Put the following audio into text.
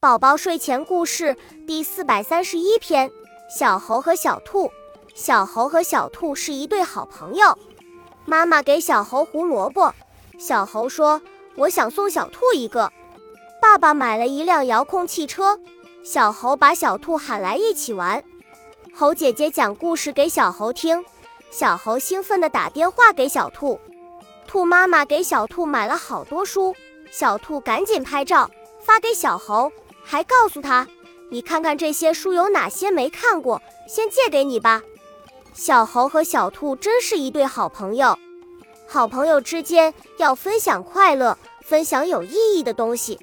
宝宝睡前故事第四百三十一篇：小猴和小兔。小猴和小兔是一对好朋友。妈妈给小猴胡萝卜，小猴说：“我想送小兔一个。”爸爸买了一辆遥控汽车，小猴把小兔喊来一起玩。猴姐姐讲故事给小猴听，小猴兴奋地打电话给小兔。兔妈妈给小兔买了好多书，小兔赶紧拍照发给小猴。还告诉他：“你看看这些书有哪些没看过，先借给你吧。”小猴和小兔真是一对好朋友。好朋友之间要分享快乐，分享有意义的东西。